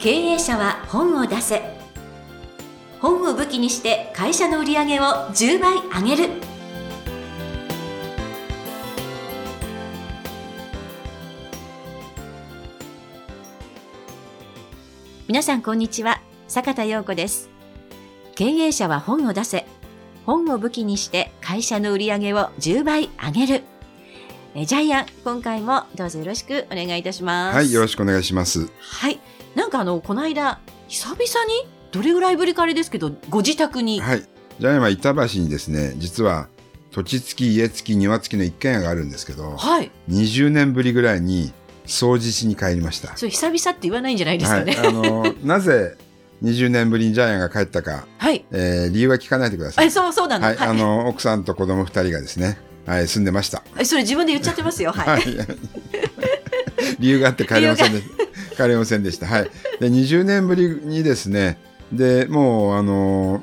経営者は本を出せ。本を武器にして会社の売り上げを10倍上げる。皆さんこんにちは。坂田陽子です。経営者は本を出せ。本を武器にして会社の売り上げを10倍上げる。えジャイアン今回もどうぞよろしくお願いいたします。はい、よろしくお願いします。はい。なんかあの、この間、久々に、どれぐらいぶりかあれですけど、ご自宅に。はい。じゃあ今、板橋にですね、実は、土地付き、家付き、庭付きの一軒家があるんですけど、はい。20年ぶりぐらいに掃除しに帰りました。それ久々って言わないんじゃないですはい。かね。あの、なぜ20年ぶりにジャイアンが帰ったか、はい。えー理由は聞かないでくださあ、い。そう、そうなの。はい。はい。あの、奥さんと子供二人がですね、はい、住んでました。えそれ自分で言っちゃってますよ。はい。はい。理由があって帰れませんで帰れませんでした。はい。で、20年ぶりにですね、で、もう、あの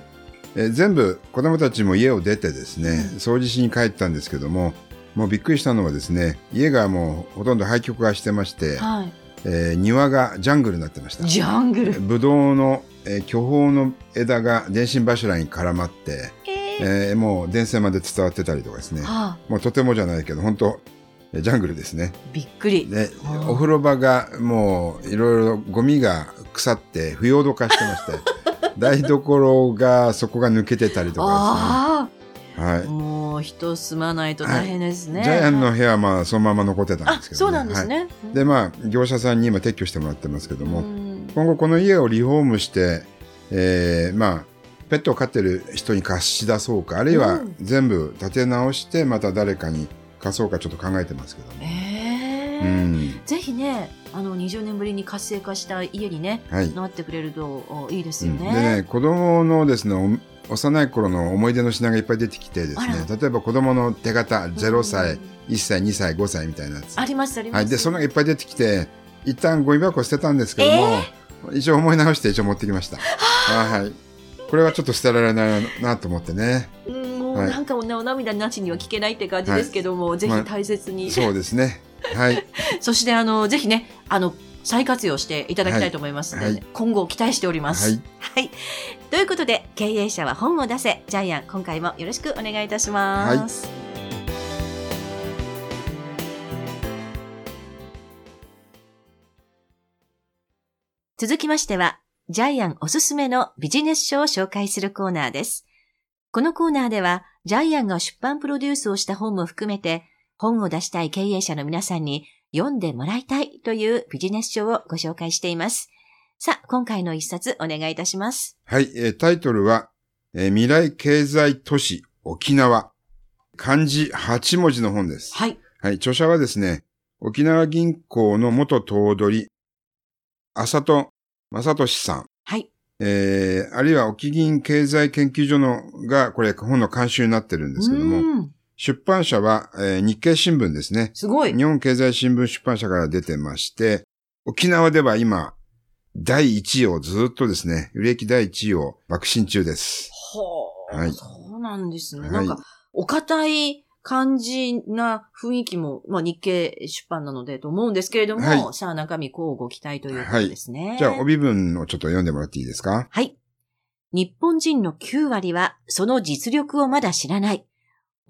えー全部子供たちも家を出てですね、掃除しに帰ったんですけども、もうびっくりしたのはですね、家がもうほとんど廃墟化してまして、はい。えー庭がジャングルになってました。ジャングル。ブドウの、えー巨峰の枝が電信柱に絡まって、えーえーもう電線まで伝わってたりとかですね、はあ、もうとてもじゃないけど、本当えージャングルですね。びっくり。であ。ーお風呂場がもういろいろゴミが腐って不要度化してまして 台所がそこが抜けてたりとかあですね、はあ、もう人住まないと大変ですい、ね。ジャイアンの部屋はまあそのまま残ってたんあで、すけど、そうなんですはい。ね。でまあ業者さんに今撤去してもらってますけども、うん。今後この家をリフォームして、えーまあペットを飼ってる人に貸し出そうかあるいはうん。全部建て直してまた誰かに貸そうかちょっと考えてますけどえね。ー。うん。ぜひね、あの20年ぶりに活性化した家にね、はい。なってくれるとおいいですよね。うん。でね子供のですねお幼い頃の思い出の品がいっぱい出てきてですねあ例えば子供の手形0歳、うん1歳2歳5歳みたいなやつ。ありますあります。はい、でそのがいっぱい出てきて一旦ゴミ箱捨てたんですけども、一応思い直して一応持ってきました。はいこれはちょっと捨てられないなと思ってね。うんもうはい。なんかお涙なしには聞けないって感じですけども、ぜひまあ大切に、そうですね。はい。そしてあのぜひねあの再活用していただきたいと思いますので、はい。今後期待しております。はい。はい。ということで経営者は本を出せ。ジャイアン今回もよろしくお願いいたします。続きましては、ジャイアンおすすめのビジネス書を紹介するコーナーです。このコーナーでは、ジャイアンが出版プロデュースをした本も含めて、本を出したい経営者の皆さんに読んでもらいたいというビジネス書をご紹介しています。さあ、今回の一冊お願いいたします。はい、えータイトルは、えー未来経済都市沖縄漢字8文字の本ですはい。はい、著者はですね、沖縄銀行の元頭取、浅戸正俊さん、はい。えー、あるいは沖銀経済研究所のが、これ本の監修になってるんですけども、うん出版社は、えー日経新聞ですね。すごい。日本経済新聞出版社から出てまして、沖縄では今、第1位をずっとですね、売れ行き第1位を爆心中です。ほう、はいそうなんですね。はいなんか、お堅い感じな雰囲気も、まあ日経出版なのでと思うんですけれども、はいさあ中身こうご期待ということですね。じゃあ、帯文をちょっと読んでもらっていいですか？はい。日本人の9割はその実力をまだ知らない。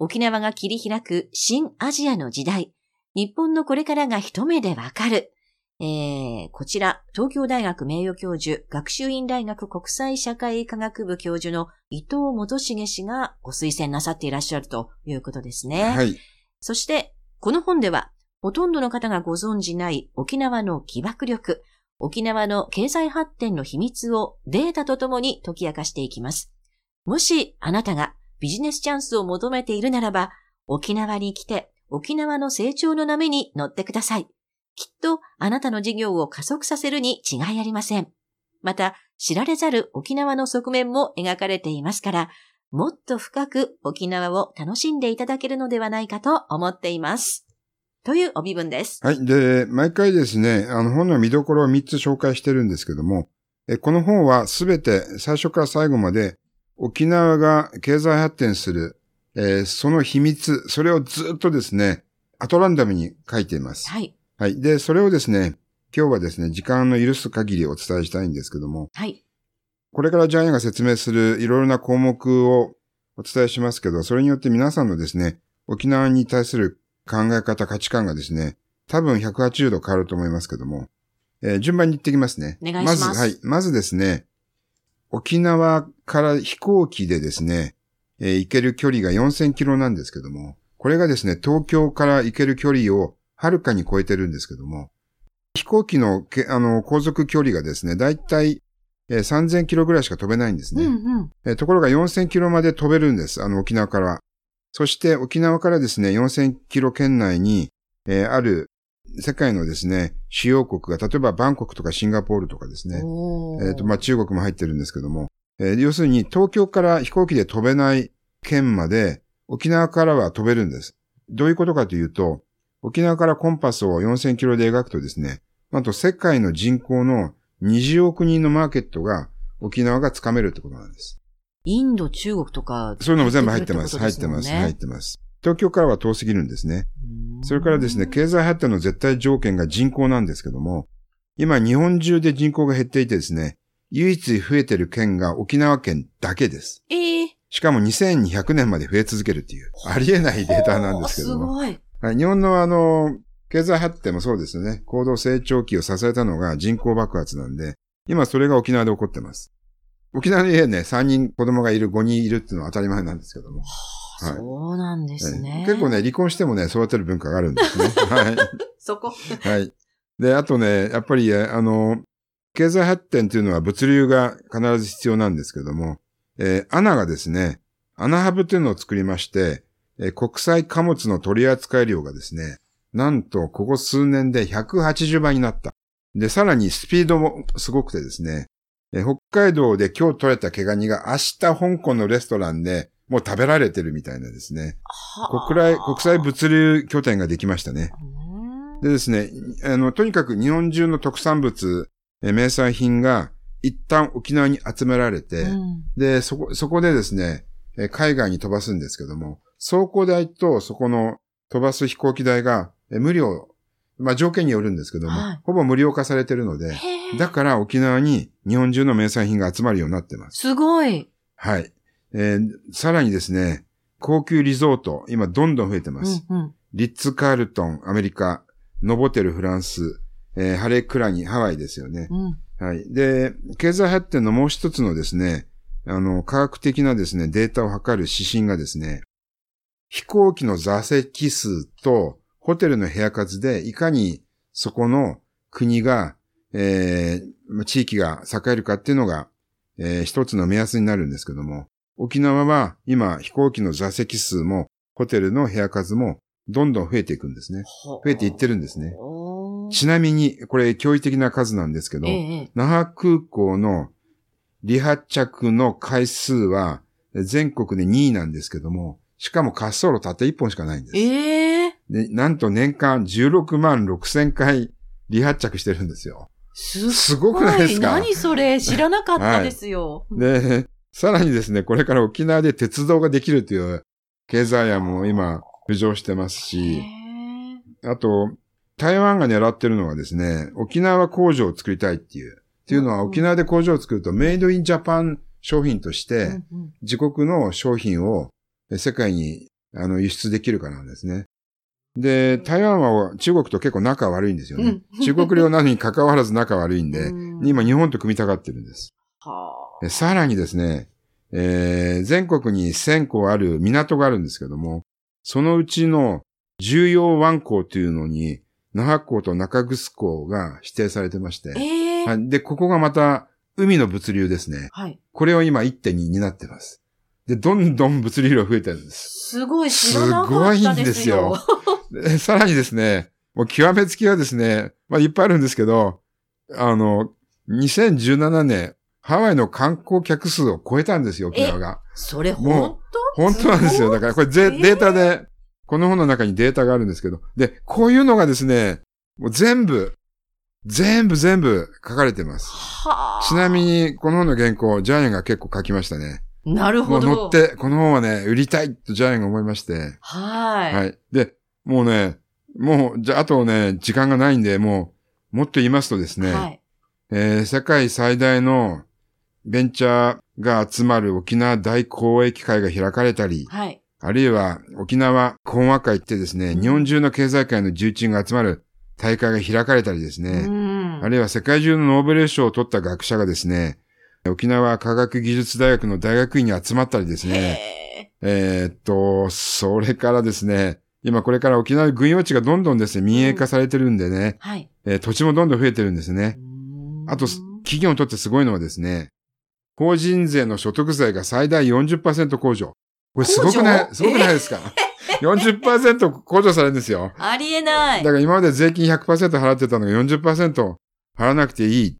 沖縄が切り開く新アジアの時代。日本のこれからが一目でわかる。えー、こちら、東京大学名誉教授、学習院大学国際社会科学部教授の伊藤元重氏がご推薦なさっていらっしゃるということですね。はい。そして、この本では、ほとんどの方がご存じない沖縄の起爆力、沖縄の経済発展の秘密をデータとともに解き明かしていきます。もしあなたがビジネスチャンスを求めているならば、沖縄に来て沖縄の成長の波に乗ってください。きっとあなたの事業を加速させるに違いありません。また、知られざる沖縄の側面も描かれていますから、もっと深く沖縄を楽しんでいただけるのではないかと思っています。という帯文です。はい。で、毎回ですね、あの本の見どころを3つ紹介してるんですけども、えこの本はすべて最初から最後まで沖縄が経済発展する、えーその秘密、それをずっとですね、アトランダムに書いています。はい。はい。で、それをですね、今日はですね、時間の許す限りお伝えしたいんですけども、はい。これからジャイアンが説明するいろいろな項目をお伝えしますけど、それによって皆さんのですね、沖縄に対する考え方、価値観がですね、多分180度変わると思いますけども、えー順番に言ってきますね。お願いしますず、はい。まずですね、沖縄から飛行機でですね、えー行ける距離が4000キロなんですけども、これがですね、東京から行ける距離をはるかに超えてるんですけども、飛行機のけあの航続距離がですね、だいたいえー3000キロぐらいしか飛べないんですね。うんうん。えーところが4000キロまで飛べるんです。あの、沖縄から。そして沖縄からですね、4000キロ圏内に、えーある世界のですね、主要国が、例えばバンコクとかシンガポールとかですね、えっ、と、まあ、中国も入ってるんですけども、えー要するに東京から飛行機で飛べない県まで、沖縄からは飛べるんです。どういうことかというと、沖縄からコンパスを4000キロで描くとですね、なんと世界の人口の20億人のマーケットが沖縄がつかめるってことなんです。インド、中国とか。そういうのも全部入ってます。入ってます。入ってます。東京からは遠すぎるんですね。うんそれからですね、経済発展の絶対条件が人口なんですけども、今日本中で人口が減っていてですね、唯一増えてる県が沖縄県だけです。ええしかも2200年まで増え続けるっていう、ありえないデータなんですけども。すごい。はい、日本のあの、経済発展もそうですよね。高度成長期を支えたのが人口爆発なんで、今それが沖縄で起こってます。沖縄の家ね、3人子供がいる、5人いるっていうのは当たり前なんですけども。はいそうなんですね。結構ね、離婚してもね、育てる文化があるんですね。はい。そこ。はい。で、あとね、やっぱり、えあの、経済発展というのは物流が必ず必要なんですけども、えー、アナがですね、アナハブというのを作りまして、えー国際貨物の取り扱い量がですね、なんとここ数年で180倍になった。で、さらにスピードもすごくてですね、えー北海道で今日取れた毛ガニが明日香港のレストランでもう食べられてるみたいなですね、国際、国際物流拠点ができましたね。うんでですね、あの、とにかく日本中の特産物、え名産品が一旦沖縄に集められて、うんで、そこ、そこでですね、え海外に飛ばすんですけども、走行代とそこの飛ばす飛行機代がえ無料、まあ条件によるんですけども、はいほぼ無料化されてるので、だから沖縄に日本中の名産品が集まるようになってます。すごい。はい。えーさらにですね、高級リゾート、今どんどん増えてます。うんうんリッツ・カールトン、アメリカ、ノボテル、フランス、えーハレクラニ、ハワイですよね。うんはい。で、経済発展のもう一つのですね、あの、科学的なですね、データを測る指針がですね、飛行機の座席数とホテルの部屋数で、いかにそこの国が、えーまあ地域が栄えるかっていうのが、えー一つの目安になるんですけども、沖縄は今飛行機の座席数もホテルの部屋数もどんどん増えていくんですね。増えていってるんですね。ちなみに、これ驚異的な数なんですけど、ええ那覇空港の離発着の回数は全国で2位なんですけども、しかも滑走路たった1本しかないんです。ええでなんと年間16万6千回離発着してるんですよ。すすごくないですか？何それ？知らなかったですよ。で、さらにですね、これから沖縄で鉄道ができるという経済案も今浮上してますへし、ーあと、台湾が狙ってるのはですね、沖縄工場を作りたいっていう。っていうのはうん沖縄で工場を作るとメイドインジャパン商品として、自国の商品をえ世界にあの輸出できるからなんですね。で、台湾は中国と結構仲悪いんですよね。うん中国領なのに関わらず仲悪いんで、うん今日本と組みたがってるんです。さらにですね、えー全国に1000港ある港があるんですけども、そのうちの重要湾港というのに、那覇港と中城港が指定されてましてあ、ええはいで、ここがまた海の物流ですね。はい。これを今1.2になってます。で、どんどん物流量増えてるんです。すごい知らなかったですよ。でさらにですね、もう極めつきはですね、まあいっぱいあるんですけど、あの、2017年、ハワイの観光客数を超えたんですよ、沖縄が。それも本当？本当なんですよ。だからこれデータで、この本の中にデータがあるんですけど、で、こういうのがですね、もう全部、全部全部書かれてます。はあ。ちなみに、この本の原稿、ジャイアンが結構書きましたね。なるほど。乗って、この本はね、売りたいとジャイアンが思いまして。はい。はい。で、もうね、もう、じゃあ、あとね、時間がないんで、ももっと言いますとですね、はい。えー世界最大のベンチャーが集まる沖縄大交易会が開かれたり、はい。あるいは沖縄講和会ってですね、うん日本中の経済界の重鎮が集まる大会が開かれたりですうね、ん。あるいは世界中のノーベル賞を取った学者がですね、沖縄科学技術大学の大学院に集まったりですね、えーっと、それからですね、今これから沖縄の軍用地がどんどんですね、民営化されてるんでね、はい。えー土地もどんどん増えてるんですね。あと、企業にとってすごいのはですね、法人税の所得税が最大40%控除。これすごくない、すごくないですか ?40% 控除されるんですよ。ありえない。だから今まで税金100%払ってたのが40%払わなくていい。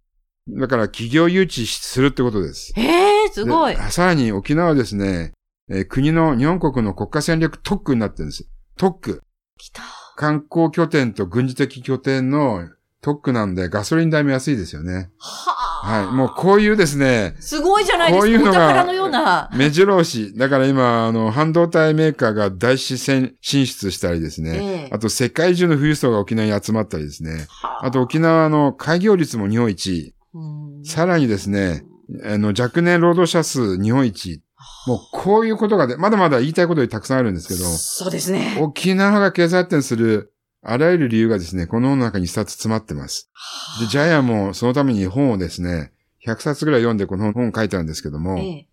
だから企業誘致するってことです。ええすごい。でさらに沖縄はですね、えー国の日本国の国家戦略特区になってるんです。特区。来た。観光拠点と軍事的拠点の特区なんでガソリン代も安いですよね。はあ。はい。もうこういうですね、すごいじゃないですか。こういうのがのような。目白押し。だから今、あの、半導体メーカーが大視線進出したりですね。ええあと世界中の富裕層が沖縄に集まったりですね。はあと沖縄の開業率も日本一。うんさらにですね、あの、若年労働者数日本一。もうこういうことがで、まだまだ言いたいことたくさんあるんですけど、そうですね。沖縄が経済発展するあらゆる理由がですね、この中に一冊詰まってます。で、ジャイアンもそのために本をですね、100冊ぐらい読んでこの本を書いたんですけども、ええ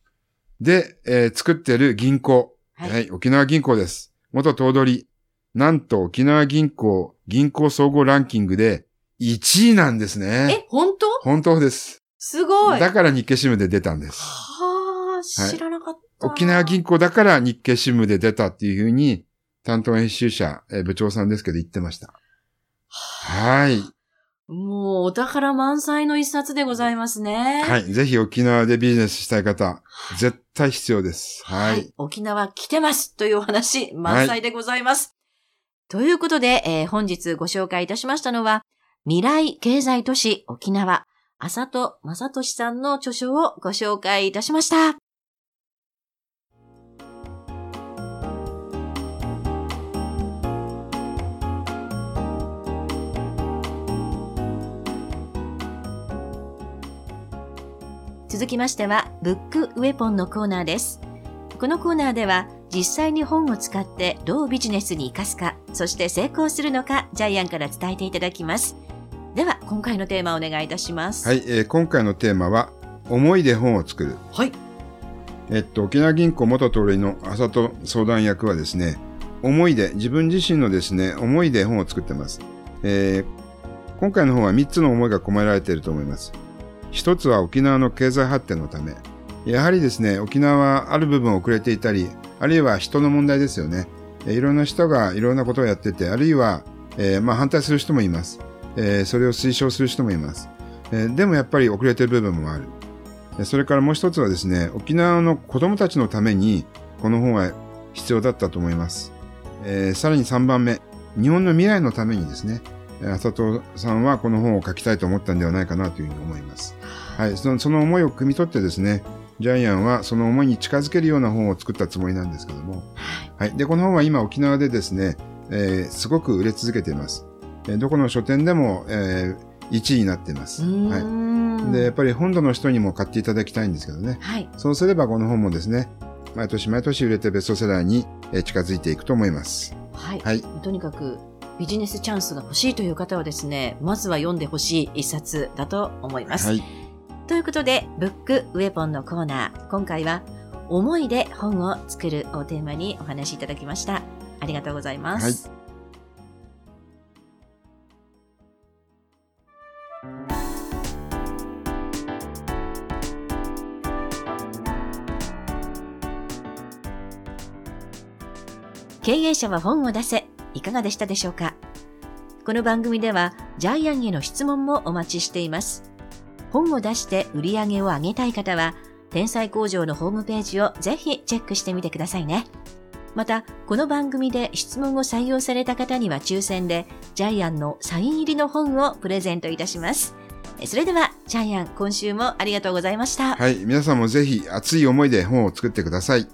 で、えー作ってる銀行、ははいい、沖縄銀行です。元頭取。なんと沖縄銀行、銀行総合ランキングで1位なんですね。え、本当？本当です。すごい。だから日経新聞で出たんです。はあ、知らなかった。沖縄銀行だから日経新聞で出たっていうふうに、担当編集者、えー部長さんですけど言ってました。はい。もうお宝満載の一冊でございますね。はい。ぜひ沖縄でビジネスしたい方、絶対必要です。はい。沖縄来てますというお話、満載でございます。ということで、えー本日ご紹介いたしましたのは、未来経済都市沖縄、浅戸正俊さんの著書をご紹介いたしました。続きましては、ブックウェポンのコーナーです。このコーナーでは、実際に本を使ってどうビジネスに活かすか、そして成功するのか、ジャイアンから伝えていただきます。では、今回のテーマをお願いいたします。はい、えー今回のテーマは、思いで本を作る。はい。えっと、沖縄銀行元取りの浅戸相談役はですね、思いで、自分自身のですね、思いで本を作ってます。えー今回の本は3つの思いが込められていると思います。一つは沖縄の経済発展のため。やはりですね、沖縄はある部分遅れていたり、あるいは人の問題ですよね。えーいろんな人がいろんなことをやってて、あるいは、えーまあ反対する人もいます。えーそれを推奨する人もいます。えーでもやっぱり遅れてる部分もある。えーそれからもう一つはですね、沖縄の子供たちのために、この本は必要だったと思います。えーさらに3番目、日本の未来のためにですね、えー浅戸さんはこの本を書きたいと思ったんではないかなというふうに思います。はい、そのその思いを汲み取ってですね、ジャイアンはその思いに近づけるような本を作ったつもりなんですけども、はい。で、この本は今沖縄でですね、えーすごく売れ続けています。えーどこの書店でも、え1位になっています。はんい。で、やっぱり本土の人にも買っていただきたいんですけどね。はい。そうすればこの本もですね、毎年毎年売れてベストセラーにえー近づいていくと思います。はい。はい。とにかく、ビジネスチャンスが欲しいという方はですね、まずは読んでほしい一冊だと思います。はい。ということで、ブックウェポンのコーナー、今回は、思いで本を作るをテーマにお話しいただきました。ありがとうございます。経営者は本を出せ、いかがでしたでしょうか？この番組では、ジャイアンへの質問もお待ちしています。本を出して売り上げを上げたい方は、天才工場のホームページをぜひチェックしてみてくださいね。また、この番組で質問を採用された方には抽選で、ジャイアンのサイン入りの本をプレゼントいたします。それでは、ジャイアン、今週もありがとうございました。はい。皆さんもぜひ熱い思いで本を作ってください。